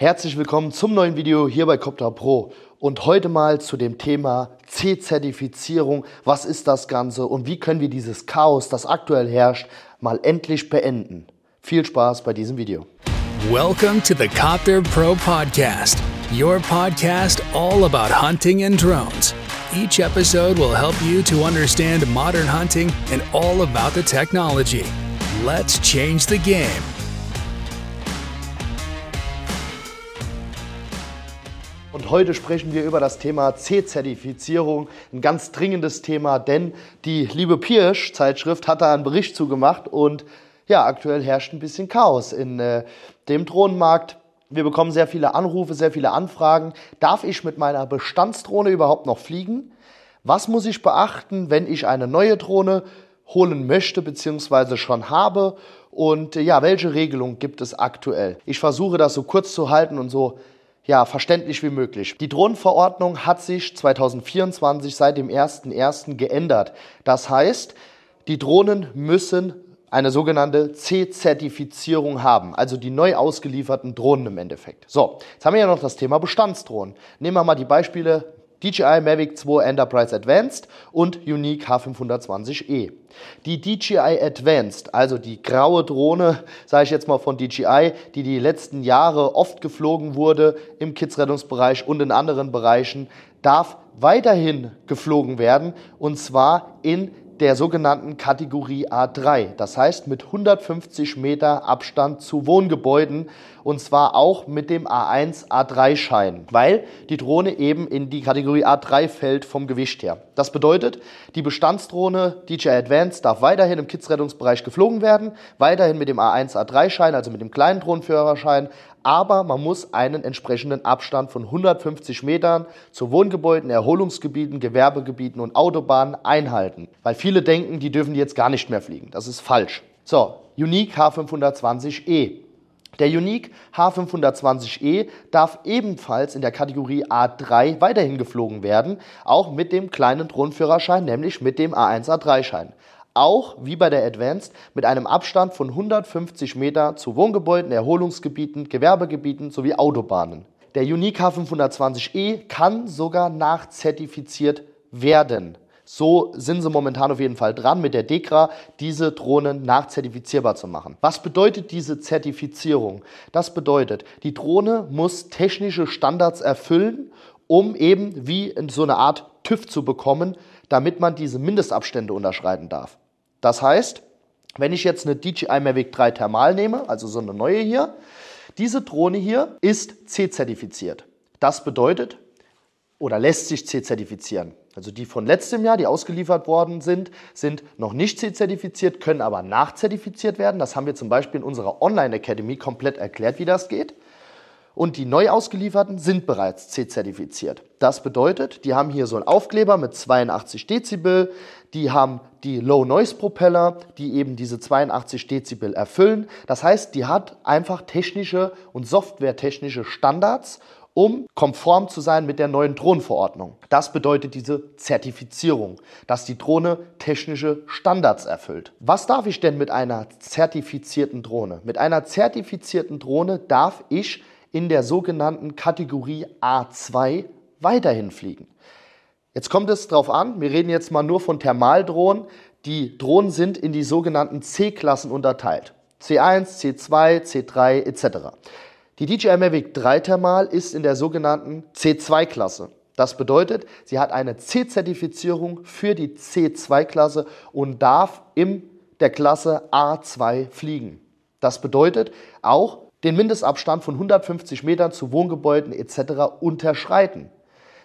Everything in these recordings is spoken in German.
Herzlich willkommen zum neuen Video hier bei Copter Pro und heute mal zu dem Thema C-Zertifizierung. Was ist das Ganze und wie können wir dieses Chaos, das aktuell herrscht, mal endlich beenden? Viel Spaß bei diesem Video. Welcome to the Copter Pro Podcast, your podcast all about hunting and drones. Each episode will help you to understand modern hunting and all about the technology. Let's change the game. Und heute sprechen wir über das Thema C-Zertifizierung, ein ganz dringendes Thema, denn die liebe Pirsch-Zeitschrift hat da einen Bericht zugemacht und ja, aktuell herrscht ein bisschen Chaos in äh, dem Drohnenmarkt. Wir bekommen sehr viele Anrufe, sehr viele Anfragen. Darf ich mit meiner Bestandsdrohne überhaupt noch fliegen? Was muss ich beachten, wenn ich eine neue Drohne holen möchte bzw. schon habe? Und äh, ja, welche Regelung gibt es aktuell? Ich versuche das so kurz zu halten und so ja, verständlich wie möglich. Die Drohnenverordnung hat sich 2024 seit dem 01.01. geändert. Das heißt, die Drohnen müssen eine sogenannte C-Zertifizierung haben, also die neu ausgelieferten Drohnen im Endeffekt. So, jetzt haben wir ja noch das Thema Bestandsdrohnen. Nehmen wir mal die Beispiele DJI Mavic 2 Enterprise Advanced und Unique H520e. Die DJI Advanced, also die graue Drohne, sage ich jetzt mal von DJI, die die letzten Jahre oft geflogen wurde im Kidsrettungsbereich und in anderen Bereichen, darf weiterhin geflogen werden und zwar in der sogenannten Kategorie A3. Das heißt mit 150 Meter Abstand zu Wohngebäuden und zwar auch mit dem A1, A3-Schein, weil die Drohne eben in die Kategorie A3 fällt vom Gewicht her. Das bedeutet, die Bestandsdrohne DJI Advance darf weiterhin im Kidsrettungsbereich geflogen werden, weiterhin mit dem A1, A3-Schein, also mit dem kleinen Drohnenführerschein, aber man muss einen entsprechenden Abstand von 150 Metern zu Wohngebäuden, Erholungsgebieten, Gewerbegebieten und Autobahnen einhalten. Weil viele denken, die dürfen jetzt gar nicht mehr fliegen. Das ist falsch. So, Unique H520e. Der Unique H520e darf ebenfalls in der Kategorie A3 weiterhin geflogen werden, auch mit dem kleinen Drohnenführerschein, nämlich mit dem A1-A3-Schein auch wie bei der Advanced mit einem Abstand von 150 Meter zu Wohngebäuden, Erholungsgebieten, Gewerbegebieten sowie Autobahnen. Der Unique H520e kann sogar nachzertifiziert werden. So sind sie momentan auf jeden Fall dran, mit der DEKRA diese Drohnen nachzertifizierbar zu machen. Was bedeutet diese Zertifizierung? Das bedeutet, die Drohne muss technische Standards erfüllen, um eben wie in so eine Art TÜV zu bekommen, damit man diese Mindestabstände unterschreiten darf. Das heißt, wenn ich jetzt eine DJI Mavic 3 Thermal nehme, also so eine neue hier, diese Drohne hier ist C-zertifiziert. Das bedeutet, oder lässt sich C-zertifizieren. Also die von letztem Jahr, die ausgeliefert worden sind, sind noch nicht C-zertifiziert, können aber nachzertifiziert werden. Das haben wir zum Beispiel in unserer Online Academy komplett erklärt, wie das geht und die neu ausgelieferten sind bereits C-zertifiziert. Das bedeutet, die haben hier so einen Aufkleber mit 82 Dezibel, die haben die Low Noise Propeller, die eben diese 82 Dezibel erfüllen. Das heißt, die hat einfach technische und softwaretechnische Standards, um konform zu sein mit der neuen Drohnenverordnung. Das bedeutet diese Zertifizierung, dass die Drohne technische Standards erfüllt. Was darf ich denn mit einer zertifizierten Drohne? Mit einer zertifizierten Drohne darf ich in der sogenannten Kategorie A2 weiterhin fliegen. Jetzt kommt es darauf an, wir reden jetzt mal nur von Thermaldrohnen. Die Drohnen sind in die sogenannten C-Klassen unterteilt. C1, C2, C3 etc. Die DJI Mavic 3 Thermal ist in der sogenannten C2-Klasse. Das bedeutet, sie hat eine C-Zertifizierung für die C2-Klasse und darf in der Klasse A2 fliegen. Das bedeutet auch, den Mindestabstand von 150 Metern zu Wohngebäuden etc. unterschreiten.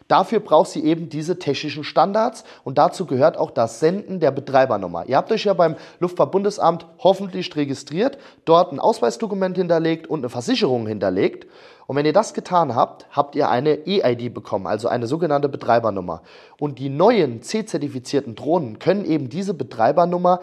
Dafür braucht sie eben diese technischen Standards und dazu gehört auch das Senden der Betreibernummer. Ihr habt euch ja beim Luftfahrtbundesamt hoffentlich registriert, dort ein Ausweisdokument hinterlegt und eine Versicherung hinterlegt. Und wenn ihr das getan habt, habt ihr eine EID bekommen, also eine sogenannte Betreibernummer. Und die neuen C-zertifizierten Drohnen können eben diese Betreibernummer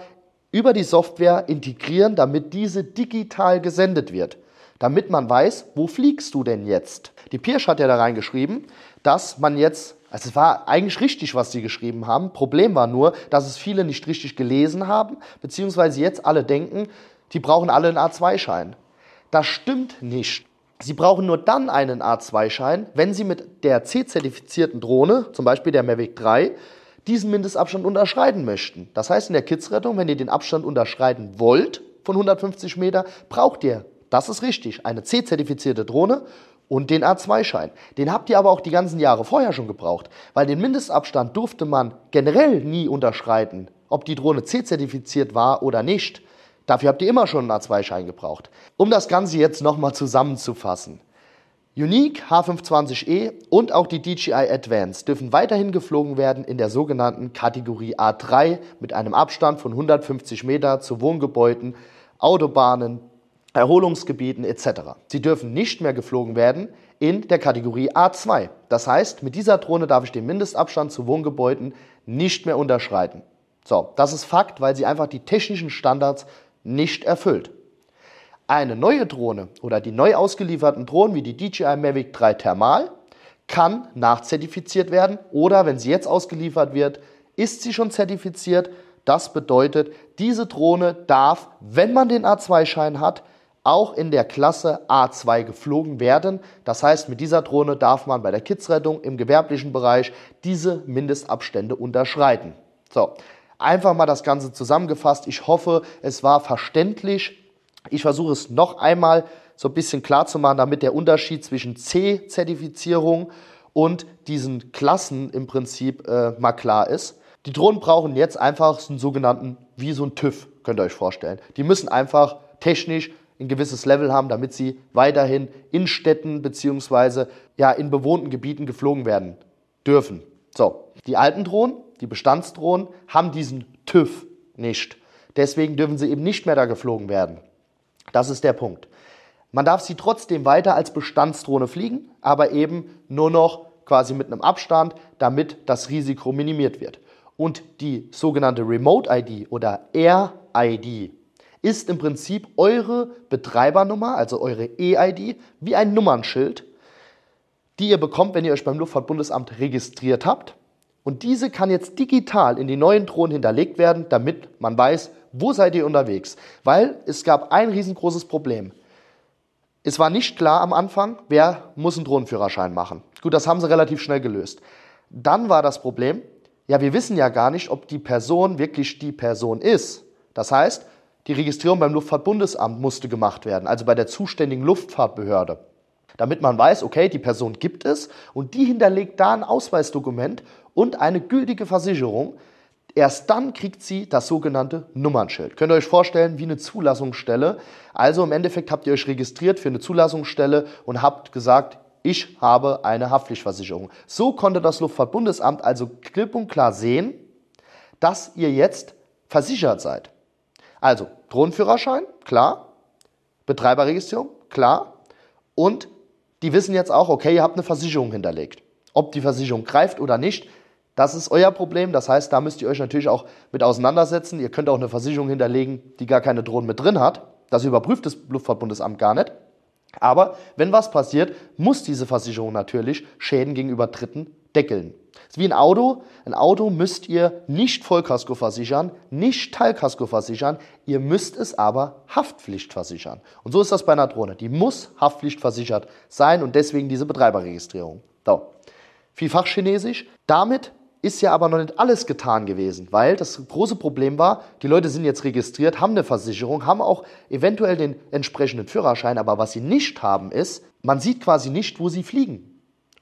über die Software integrieren, damit diese digital gesendet wird damit man weiß, wo fliegst du denn jetzt? Die Pirsch hat ja da reingeschrieben, dass man jetzt, also es war eigentlich richtig, was sie geschrieben haben. Problem war nur, dass es viele nicht richtig gelesen haben, beziehungsweise jetzt alle denken, die brauchen alle einen A2-Schein. Das stimmt nicht. Sie brauchen nur dann einen A2-Schein, wenn Sie mit der C-zertifizierten Drohne, zum Beispiel der Mavic 3, diesen Mindestabstand unterschreiten möchten. Das heißt, in der Kidsrettung, wenn ihr den Abstand unterschreiten wollt von 150 Meter, braucht ihr, das ist richtig, eine C-zertifizierte Drohne und den A2-Schein. Den habt ihr aber auch die ganzen Jahre vorher schon gebraucht, weil den Mindestabstand durfte man generell nie unterschreiten, ob die Drohne C-zertifiziert war oder nicht. Dafür habt ihr immer schon einen A2-Schein gebraucht. Um das Ganze jetzt nochmal zusammenzufassen. Unique H520E und auch die DJI Advance dürfen weiterhin geflogen werden in der sogenannten Kategorie A3 mit einem Abstand von 150 Meter zu Wohngebäuden, Autobahnen, Erholungsgebieten etc. Sie dürfen nicht mehr geflogen werden in der Kategorie A2. Das heißt, mit dieser Drohne darf ich den Mindestabstand zu Wohngebäuden nicht mehr unterschreiten. So, das ist Fakt, weil sie einfach die technischen Standards nicht erfüllt. Eine neue Drohne oder die neu ausgelieferten Drohnen wie die DJI Mavic 3 Thermal kann nachzertifiziert werden oder wenn sie jetzt ausgeliefert wird, ist sie schon zertifiziert. Das bedeutet, diese Drohne darf, wenn man den A2-Schein hat, auch in der Klasse A2 geflogen werden. Das heißt, mit dieser Drohne darf man bei der Kidsrettung im gewerblichen Bereich diese Mindestabstände unterschreiten. So, einfach mal das Ganze zusammengefasst. Ich hoffe, es war verständlich. Ich versuche es noch einmal so ein bisschen klar zu machen, damit der Unterschied zwischen C-Zertifizierung und diesen Klassen im Prinzip äh, mal klar ist. Die Drohnen brauchen jetzt einfach so einen sogenannten, wie so ein TÜV, könnt ihr euch vorstellen. Die müssen einfach technisch ein gewisses Level haben, damit sie weiterhin in Städten beziehungsweise ja, in bewohnten Gebieten geflogen werden dürfen. So, die alten Drohnen, die Bestandsdrohnen, haben diesen TÜV nicht. Deswegen dürfen sie eben nicht mehr da geflogen werden. Das ist der Punkt. Man darf sie trotzdem weiter als Bestandsdrohne fliegen, aber eben nur noch quasi mit einem Abstand, damit das Risiko minimiert wird. Und die sogenannte Remote ID oder Air ID, ist im Prinzip eure Betreibernummer, also eure E-ID, wie ein Nummernschild, die ihr bekommt, wenn ihr euch beim Luftfahrtbundesamt registriert habt. Und diese kann jetzt digital in die neuen Drohnen hinterlegt werden, damit man weiß, wo seid ihr unterwegs. Weil es gab ein riesengroßes Problem. Es war nicht klar am Anfang, wer muss einen Drohnenführerschein machen. Gut, das haben sie relativ schnell gelöst. Dann war das Problem, ja, wir wissen ja gar nicht, ob die Person wirklich die Person ist. Das heißt, die Registrierung beim Luftfahrtbundesamt musste gemacht werden, also bei der zuständigen Luftfahrtbehörde. Damit man weiß, okay, die Person gibt es und die hinterlegt da ein Ausweisdokument und eine gültige Versicherung. Erst dann kriegt sie das sogenannte Nummernschild. Könnt ihr euch vorstellen, wie eine Zulassungsstelle. Also im Endeffekt habt ihr euch registriert für eine Zulassungsstelle und habt gesagt, ich habe eine Haftpflichtversicherung. So konnte das Luftfahrtbundesamt also klipp und klar sehen, dass ihr jetzt versichert seid. Also Drohnenführerschein, klar. Betreiberregistrierung, klar. Und die wissen jetzt auch, okay, ihr habt eine Versicherung hinterlegt. Ob die Versicherung greift oder nicht, das ist euer Problem. Das heißt, da müsst ihr euch natürlich auch mit auseinandersetzen. Ihr könnt auch eine Versicherung hinterlegen, die gar keine Drohnen mit drin hat. Das überprüft das Luftfahrtbundesamt gar nicht. Aber wenn was passiert, muss diese Versicherung natürlich Schäden gegenüber Dritten deckeln. Das ist wie ein Auto. Ein Auto müsst ihr nicht Vollkasko versichern, nicht Teilkasko versichern, ihr müsst es aber Haftpflicht versichern. Und so ist das bei einer Drohne. Die muss Haftpflichtversichert sein und deswegen diese Betreiberregistrierung. So. Viel Fachchinesisch. Damit ist ja aber noch nicht alles getan gewesen, weil das große Problem war, die Leute sind jetzt registriert, haben eine Versicherung, haben auch eventuell den entsprechenden Führerschein, aber was sie nicht haben ist, man sieht quasi nicht, wo sie fliegen.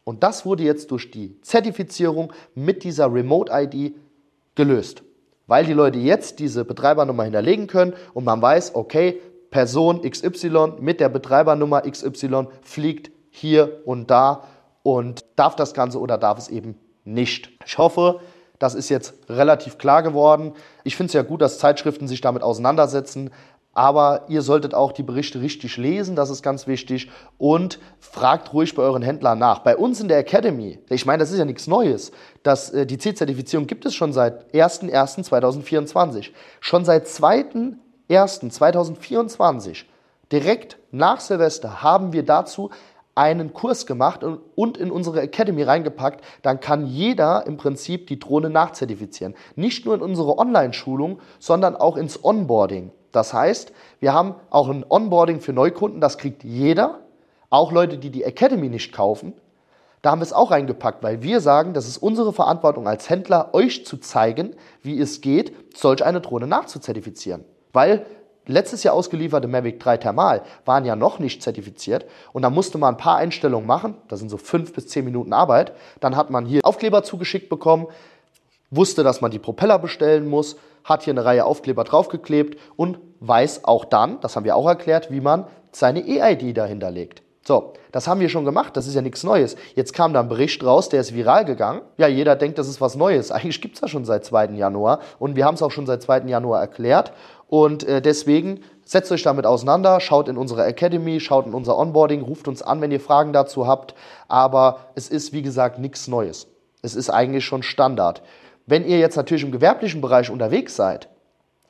Und das wurde jetzt durch die Zertifizierung mit dieser Remote ID gelöst. Weil die Leute jetzt diese Betreibernummer hinterlegen können und man weiß, okay, Person XY mit der Betreibernummer XY fliegt hier und da und darf das Ganze oder darf es eben nicht. Ich hoffe, das ist jetzt relativ klar geworden. Ich finde es ja gut, dass Zeitschriften sich damit auseinandersetzen. Aber ihr solltet auch die Berichte richtig lesen, das ist ganz wichtig. Und fragt ruhig bei euren Händlern nach. Bei uns in der Academy, ich meine, das ist ja nichts Neues. Das, äh, die C-Zertifizierung gibt es schon seit 01.01.2024. Schon seit 2.01.2024, direkt nach Silvester, haben wir dazu einen Kurs gemacht und in unsere Academy reingepackt, dann kann jeder im Prinzip die Drohne nachzertifizieren. Nicht nur in unsere Online-Schulung, sondern auch ins Onboarding. Das heißt, wir haben auch ein Onboarding für Neukunden, das kriegt jeder, Auch Leute, die die Academy nicht kaufen, da haben wir es auch reingepackt, weil wir sagen, das ist unsere Verantwortung als Händler, euch zu zeigen, wie es geht, solch eine Drohne nachzuzertifizieren. Weil letztes Jahr ausgelieferte Mavic 3 Thermal waren ja noch nicht zertifiziert und da musste man ein paar Einstellungen machen, das sind so fünf bis zehn Minuten Arbeit. Dann hat man hier Aufkleber zugeschickt bekommen, wusste, dass man die Propeller bestellen muss, hat hier eine Reihe Aufkleber draufgeklebt und weiß auch dann, das haben wir auch erklärt, wie man seine EID dahinter legt. So, das haben wir schon gemacht, das ist ja nichts Neues. Jetzt kam da ein Bericht raus, der ist viral gegangen. Ja, jeder denkt, das ist was Neues. Eigentlich gibt es das schon seit 2. Januar und wir haben es auch schon seit 2. Januar erklärt. Und äh, deswegen setzt euch damit auseinander, schaut in unsere Academy, schaut in unser Onboarding, ruft uns an, wenn ihr Fragen dazu habt. Aber es ist, wie gesagt, nichts Neues. Es ist eigentlich schon Standard. Wenn ihr jetzt natürlich im gewerblichen Bereich unterwegs seid,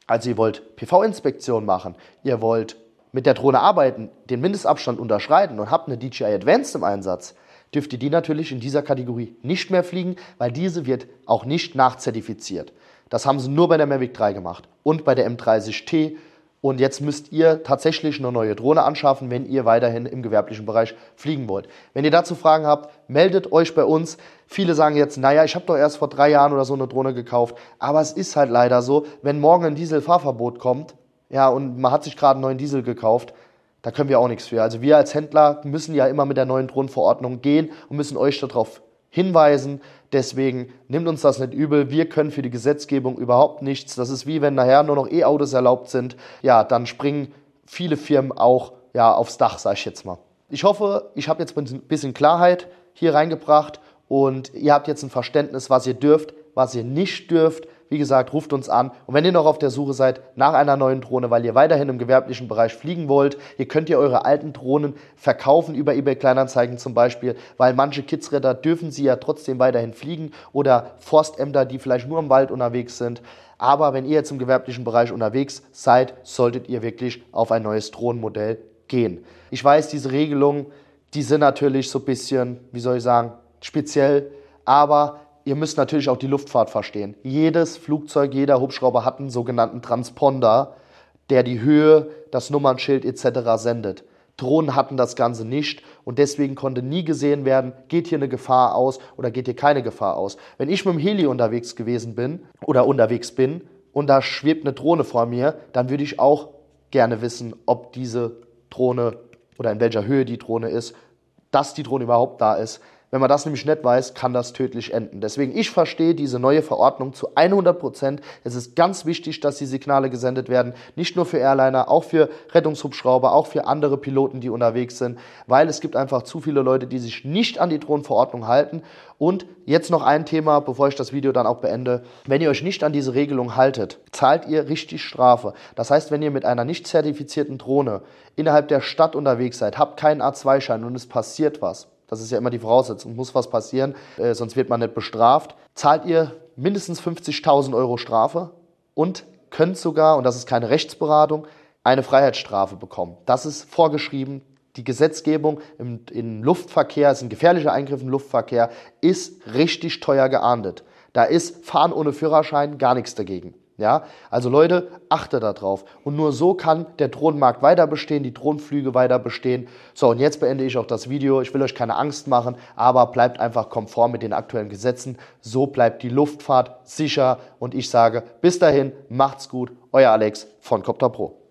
also ihr wollt PV-Inspektion machen, ihr wollt mit der Drohne arbeiten, den Mindestabstand unterschreiten und habt eine DJI Advanced im Einsatz, dürft ihr die natürlich in dieser Kategorie nicht mehr fliegen, weil diese wird auch nicht nachzertifiziert. Das haben sie nur bei der Mavic 3 gemacht und bei der M30T. Und jetzt müsst ihr tatsächlich eine neue Drohne anschaffen, wenn ihr weiterhin im gewerblichen Bereich fliegen wollt. Wenn ihr dazu Fragen habt, meldet euch bei uns. Viele sagen jetzt, naja, ich habe doch erst vor drei Jahren oder so eine Drohne gekauft. Aber es ist halt leider so, wenn morgen ein Dieselfahrverbot kommt, ja, und man hat sich gerade einen neuen Diesel gekauft, da können wir auch nichts für. Also wir als Händler müssen ja immer mit der neuen Drohnenverordnung gehen und müssen euch darauf hinweisen. Deswegen nimmt uns das nicht übel. Wir können für die Gesetzgebung überhaupt nichts. Das ist wie wenn nachher nur noch E-Autos erlaubt sind. Ja, dann springen viele Firmen auch ja, aufs Dach, sage ich jetzt mal. Ich hoffe, ich habe jetzt ein bisschen Klarheit hier reingebracht und ihr habt jetzt ein Verständnis, was ihr dürft, was ihr nicht dürft. Wie gesagt, ruft uns an. Und wenn ihr noch auf der Suche seid nach einer neuen Drohne, weil ihr weiterhin im gewerblichen Bereich fliegen wollt, ihr könnt ihr eure alten Drohnen verkaufen über eBay Kleinanzeigen zum Beispiel, weil manche Kidsräder dürfen sie ja trotzdem weiterhin fliegen oder Forstämter, die vielleicht nur im Wald unterwegs sind. Aber wenn ihr jetzt im gewerblichen Bereich unterwegs seid, solltet ihr wirklich auf ein neues Drohnenmodell gehen. Ich weiß, diese Regelungen, die sind natürlich so ein bisschen, wie soll ich sagen, speziell, aber ihr müsst natürlich auch die Luftfahrt verstehen. Jedes Flugzeug, jeder Hubschrauber hat einen sogenannten Transponder, der die Höhe, das Nummernschild etc. sendet. Drohnen hatten das Ganze nicht und deswegen konnte nie gesehen werden, geht hier eine Gefahr aus oder geht hier keine Gefahr aus. Wenn ich mit dem Heli unterwegs gewesen bin oder unterwegs bin und da schwebt eine Drohne vor mir, dann würde ich auch gerne wissen, ob diese Drohne oder in welcher Höhe die Drohne ist, dass die Drohne überhaupt da ist. Wenn man das nämlich nicht weiß, kann das tödlich enden. Deswegen, ich verstehe diese neue Verordnung zu 100 Prozent. Es ist ganz wichtig, dass die Signale gesendet werden. Nicht nur für Airliner, auch für Rettungshubschrauber, auch für andere Piloten, die unterwegs sind. Weil es gibt einfach zu viele Leute, die sich nicht an die Drohnenverordnung halten. Und jetzt noch ein Thema, bevor ich das Video dann auch beende. Wenn ihr euch nicht an diese Regelung haltet, zahlt ihr richtig Strafe. Das heißt, wenn ihr mit einer nicht zertifizierten Drohne innerhalb der Stadt unterwegs seid, habt keinen A2-Schein und es passiert was, das ist ja immer die Voraussetzung, muss was passieren, äh, sonst wird man nicht bestraft. Zahlt ihr mindestens 50.000 Euro Strafe und könnt sogar, und das ist keine Rechtsberatung, eine Freiheitsstrafe bekommen. Das ist vorgeschrieben. Die Gesetzgebung im, im Luftverkehr, ist ein gefährlicher Eingriff im Luftverkehr, ist richtig teuer geahndet. Da ist Fahren ohne Führerschein gar nichts dagegen. Ja, also Leute, achte darauf. Und nur so kann der Drohnenmarkt weiter bestehen, die Drohnenflüge weiter bestehen. So, und jetzt beende ich auch das Video. Ich will euch keine Angst machen, aber bleibt einfach konform mit den aktuellen Gesetzen. So bleibt die Luftfahrt sicher. Und ich sage, bis dahin, macht's gut. Euer Alex von Copter Pro.